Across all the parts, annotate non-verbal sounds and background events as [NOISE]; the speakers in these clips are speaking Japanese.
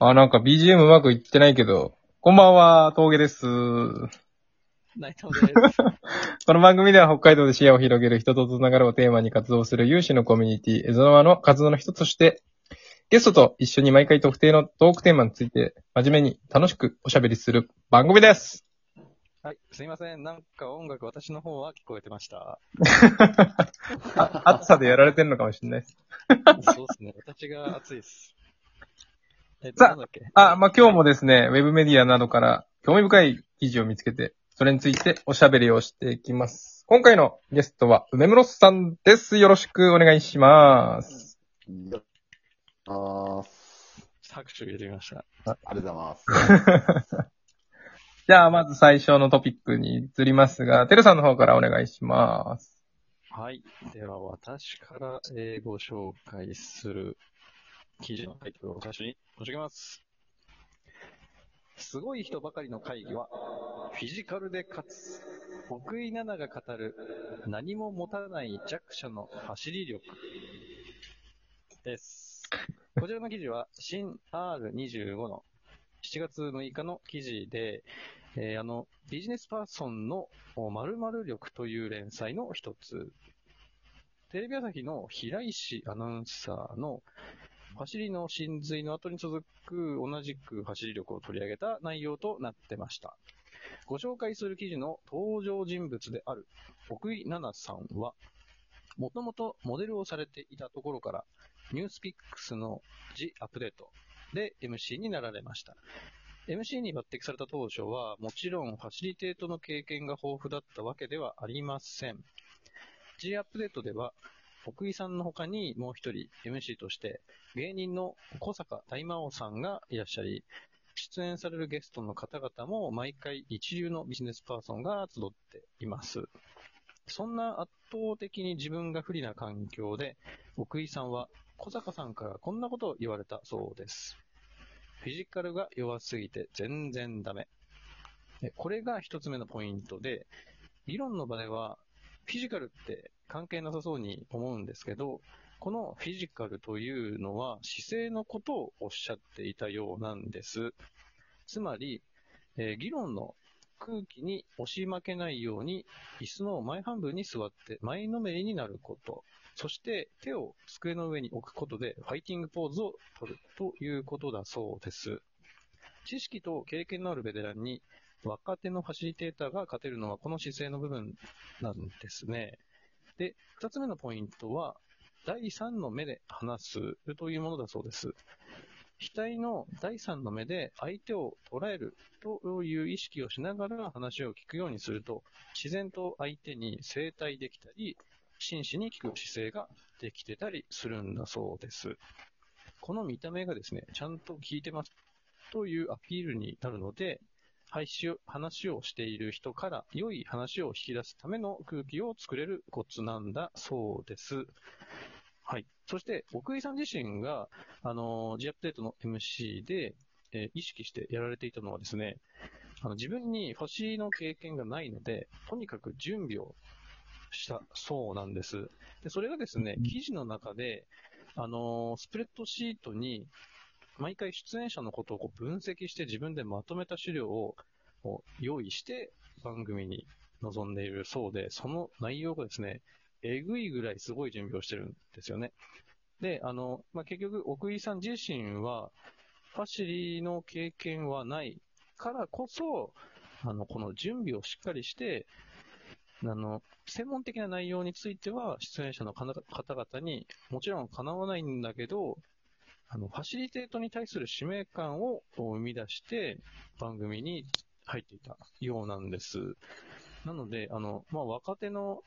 あ、なんか BGM うまくいってないけど、こんばんは、峠です。内藤です。[LAUGHS] この番組では北海道で視野を広げる人とつながるをテーマに活動する有志のコミュニティ、エゾノワの活動の一つとして、ゲストと一緒に毎回特定のトークテーマについて真面目に楽しくおしゃべりする番組です。はい、すいません。なんか音楽、私の方は聞こえてました。[LAUGHS] あ暑さでやられてるのかもしれないです。そうですね。私が暑いです。えっと、さあなんだっけ？あ、まあ、今日もですね、ウェブメディアなどから興味深い記事を見つけて、それについておしゃべりをしていきます。今回のゲストは梅室さんです。よろしくお願いします。よあー拍手入れてみました。ありがとうございます。[LAUGHS] じゃあ、まず最初のトピックに移りますが、てるさんの方からお願いします。はい。では、私から、えーご紹介する記事のタイトルを最初に申し上げます。すごい人ばかりの会議は、フィジカルで勝つ。奥井奈々が語る、何も持たない弱者の走り力。です。こちらの記事は、新 R25 の7月6日の記事で、えーあの、ビジネスパーソンの〇〇力という連載の一つ。テレビ朝日の平石アナウンサーの走りの真髄の後に続く同じく走り力を取り上げた内容となってました。ご紹介する記事の登場人物である奥井奈々さんは、もともとモデルをされていたところから、ニュースピックスの G アップデートで MC になられました。MC に抜擢された当初は、もちろんファシリテートの経験が豊富だったわけではありません。G アップデートでは、奥井さんの他にもう一人 MC として、芸人の小坂大魔王さんがいらっしゃり、出演されるゲストの方々も毎回一流のビジネスパーソンが集っています。そんな圧倒的に自分が不利な環境で、奥井さんは小坂さんからこんなことを言われたそうです。フィジカルが弱すぎて全然ダメ。これが一つ目のポイントで、議論の場では、フィジカルって関係なさそうに思うんですけど、このフィジカルというのは姿勢のことをおっしゃっていたようなんです。つまり、えー議論の空気に押し負けないように、椅子の前半分に座って前のめりになること。そして手を机の上に置くことでファイティングポーズを取るということだそうです。知識と経験のあるベテランに若手のファシリテーターが勝てるのはこの姿勢の部分なんですね。で、二つ目のポイントは、第三の目で話すというものだそうです。額の第三の目で相手を捉えるという意識をしながら話を聞くようにすると、自然と相手に正対できたり、真摯に聞く姿勢ができてたりするんだそうです。この見た目がですね、ちゃんと聞いてますというアピールになるので、配信を話をしている人から良い話を引き出すための空気を作れるコツなんだそうです。はい。そして、奥井さん自身が、あの、G アップデートの MC で、えー意識してやられていたのはですね、あの自分にファシリの経験がないので、とにかく準備をしたそうなんです。で、それがですね、記事の中で、あのスプレッドシートに、毎回出演者のことをこう分析して自分でまとめた資料を用意して番組に臨んでいるそうで、その内容がですね、えぐいぐらいすごい準備をしてるんですよね。で、あの、まあ、結局、奥井さん自身は、ファシリの経験はないからこそ、あの、この準備をしっかりして、あの、専門的な内容については、出演者の方々にもちろんかなわないんだけど、あの、ファシリテートに対する使命感を生み出して、番組に入っていたようなんです。なので、あの、まあ、若手の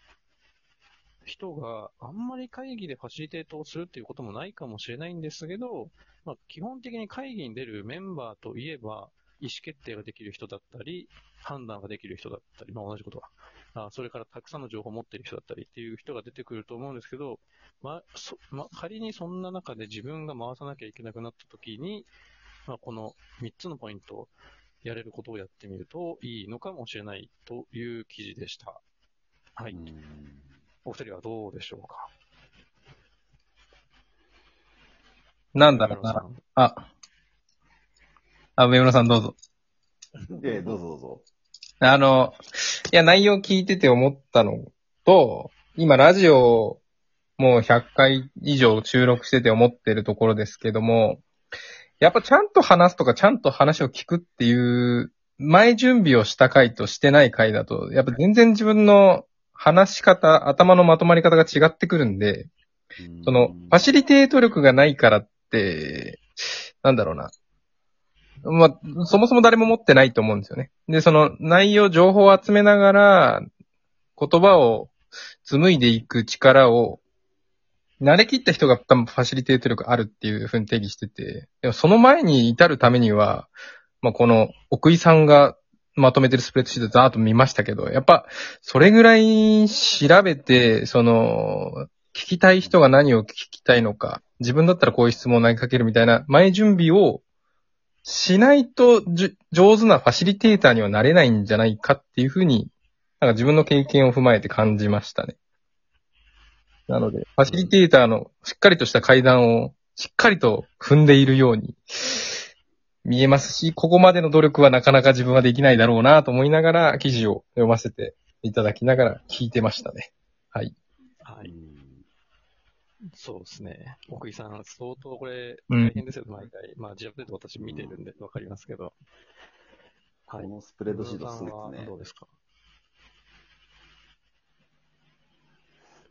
人があんまり会議でファシリテートをするっていうこともないかもしれないんですけど、まあ、基本的に会議に出るメンバーといえば、意思決定ができる人だったり、判断ができる人だったり、まあ同じことは。あそれからたくさんの情報を持っている人だったりっていう人が出てくると思うんですけど、まあ、そまあ、仮にそんな中で自分が回さなきゃいけなくなった時に、まあ、この3つのポイントをやれることをやってみるといいのかもしれないという記事でした。はい。お二人はどうでしょうか？なんだろうな。村野さんあ、あ、上村さんどうぞ。え、どうぞどうぞ。あの、いや、内容聞いてて思ったのと、今ラジオもう100回以上収録してて思ってるところですけども、やっぱちゃんと話すとかちゃんと話を聞くっていう前準備をした回としてない回だと、やっぱ全然自分の話し方、頭のまとまり方が違ってくるんで、その、ファシリテート力がないからって、なんだろうな。まあ、そもそも誰も持ってないと思うんですよね。で、その内容、情報を集めながら、言葉を紡いでいく力を、慣れきった人が多分ファシリテート力あるっていうふうに定義してて、でもその前に至るためには、まあ、この奥井さんがまとめてるスプレッドシートざーっと見ましたけど、やっぱ、それぐらい調べて、その、聞きたい人が何を聞きたいのか、自分だったらこういう質問を投げかけるみたいな前準備をしないとじ上手なファシリテーターにはなれないんじゃないかっていうふうに、なんか自分の経験を踏まえて感じましたね。なので、ファシリテーターのしっかりとした階段をしっかりと踏んでいるように見えますし、ここまでの努力はなかなか自分はできないだろうなと思いながら記事を読ませていただきながら聞いてましたね。はい。はい。そうですね。奥井さん、相当これ、うん大変ですよ、毎回。まあ、ジャブで私見てるんでわかりますけど。はい。このスプレッドシート上すごいですねどう。ですか？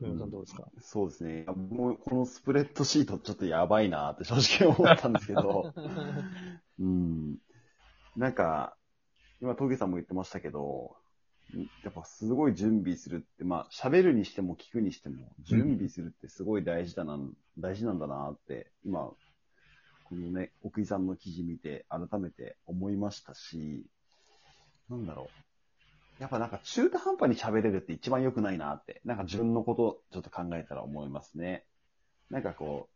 上村さんどうですか、そうですね。もうこのスプレッドシートちょっとやばいなって正直思ったんですけど、[LAUGHS] うん。なんか、今、峠さんも言ってましたけど、やっぱすごい準備するって、まあ、喋るにしても聞くにしても、準備するってすごい大事だな、大事なんだなって、今、このね、奥井さんの記事見て、改めて思いましたし、なんだろう。やっぱなんか中途半端に喋れるって一番良くないなって、なんか自分のことちょっと考えたら思いますね。なんかこ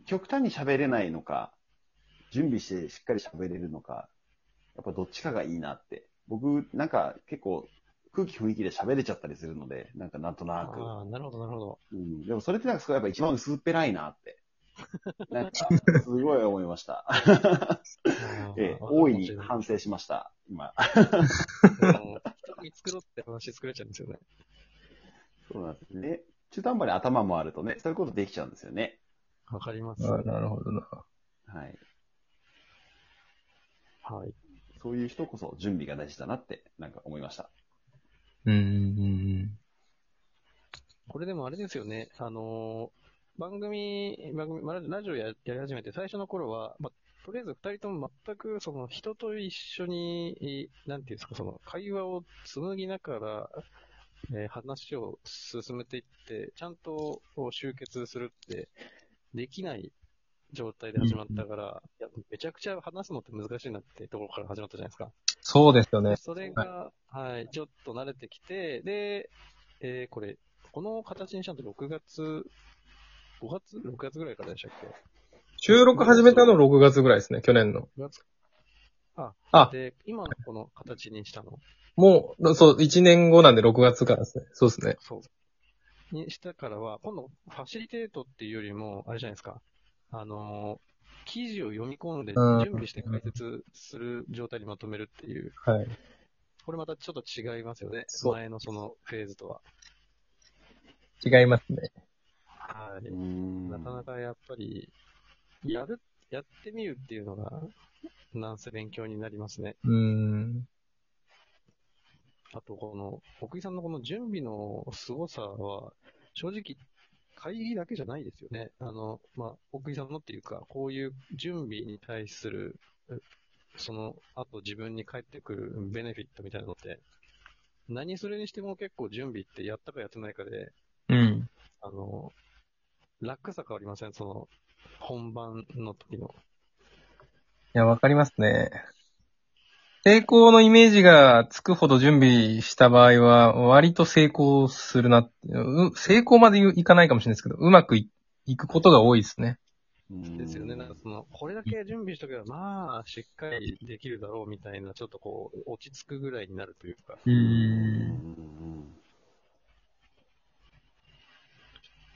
う、極端に喋れないのか、準備してしっかり喋れるのか、やっぱどっちかがいいなって。僕、なんか結構空気雰囲気で喋れちゃったりするので、なんかなんとなく。ああ、なるほど、なるほど。うん、でもそれってなんかすごいやっぱ一番薄っぺらいなって。[LAUGHS] なんか、すごい思いました。[LAUGHS] ええ、大いに反省しました、今。うん人に作ろうって話作れちゃうんですよね。そうなんですね。中途半端に頭もあるとね、そういうことできちゃうんですよね。わかります。あなるほどな。はい。はい。そういう人こそ準備が大事だなって、なんか思いました。うんうんうんこれでもあれですよね、あのー番組、番組、まあラジオややり始めて最初の頃は、まあ、とりあえず二人とも全くその人と一緒に、いなんていうんですか、その会話を紡ぎながら、えー話を進めていって、ちゃんと集結するってできない状態で始まったから、めちゃくちゃ話すのって難しいなってところから始まったじゃないですか。そうですよね。それが、はい、ちょっと慣れてきて、で、えーこれ、この形にしたのって6月、5月 ?6 月ぐらいからでしたっけ？収録始めたの6月ぐらいですね、去年の。?6 月あ、あで、今のこの形にしたの？もう、そう、1年後なんで6月からですね。そうですね。そう。にしたからは、今度、ファシリテートっていうよりも、あれじゃないですか。あのー記事を読み込んで、うん準備して解説する状態にまとめるっていう、はい。これまたちょっと違いますよね。前のそのフェーズとは。違いますね。はい。んなかなかやっぱり、やる、やってみるっていうのが、なんせ勉強になりますね。うーん。あと、この、奥井さんのこの準備の凄さは、正直、会議だけじゃないですよね。あの、まあ、奥井さんのっていうか、こういう準備に対する、うその後自分に返ってくるベネフィットみたいなのって、何するにしても結構準備ってやったかやってないかで、うん。あの、楽さ変わりません？その、本番の時の。いや、わかりますね。成功のイメージがつくほど準備した場合は、割と成功するなって、う成功までいかないかもしれないですけど、うまくいいくことが多いですね。ですよね。なんかその、これだけ準備しとけば、まあ、しっかりできるだろうみたいな、ちょっとこう、落ち着くぐらいになるというか。ううんん。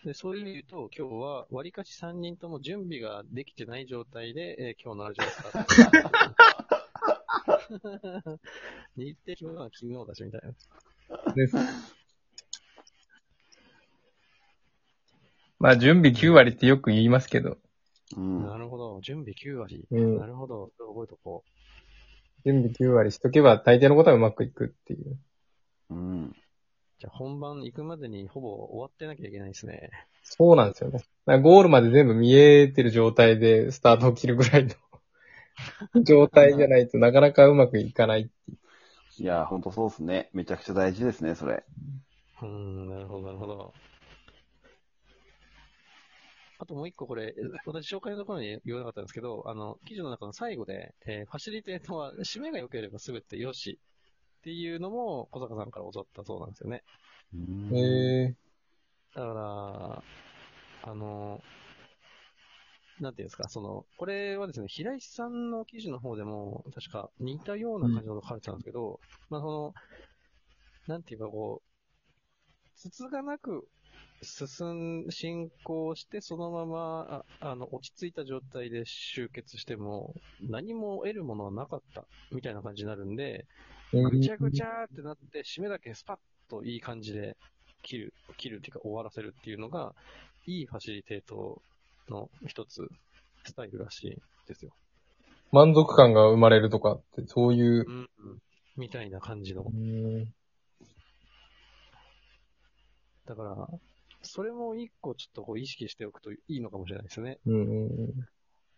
で、そういう意味で言うと、今日は、割かし3人とも準備ができてない状態で、えー今日のラジオをスタート。日程決めたのは昨日だし、みたいな。です。まあ、準備9割ってよく言いますけど、うん。なるほど。準備9割。うんなるほど。覚えとこ準備9割しとけば大抵のことはうまくいくっていう。うん。う。じゃあ本番行くまでにほぼ終わってなきゃいけないですね。そうなんですよね。ゴールまで全部見えてる状態でスタートを切るぐらいの [LAUGHS] 状態じゃないとなかなかうまくいかない。いや、ほんとそうですね。めちゃくちゃ大事ですね、それ。うーん、なるほど、なるほど。あともう一個これ、私紹介のところに言わなかったんですけど、あの、記事の中の最後で、えーファシリテーターは締めが良ければ全て良しっていうのも小坂さんから教わったそうなんですよね。うんへえだから、あの、なんていうんですか、その、これはですね、平石さんの記事の方でも、確か似たような感じの書かれてたんですけど、まあその、なんていうかこう、筒がなく進ん、進行して、そのまま、ああの、落ち着いた状態で集結しても、何も得るものはなかった、みたいな感じになるんで、ぐちゃぐちゃーってなって、締めだけスパッといい感じで切る、切るっていうか終わらせるっていうのが、いいファシリテートの一つ、スタイルらしいですよ。満足感が生まれるとかって、そういうう。ん、うん。みたいな感じの。うんだから、それも一個ちょっとこう意識しておくといいのかもしれないですね。うんうん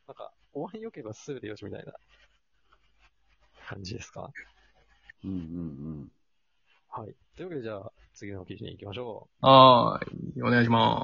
なんか、終わり良ければ全てよしみたいな感じですか？うんうんはい。というわけでじゃあ、次の記事に行きましょう。はーい。お願いします。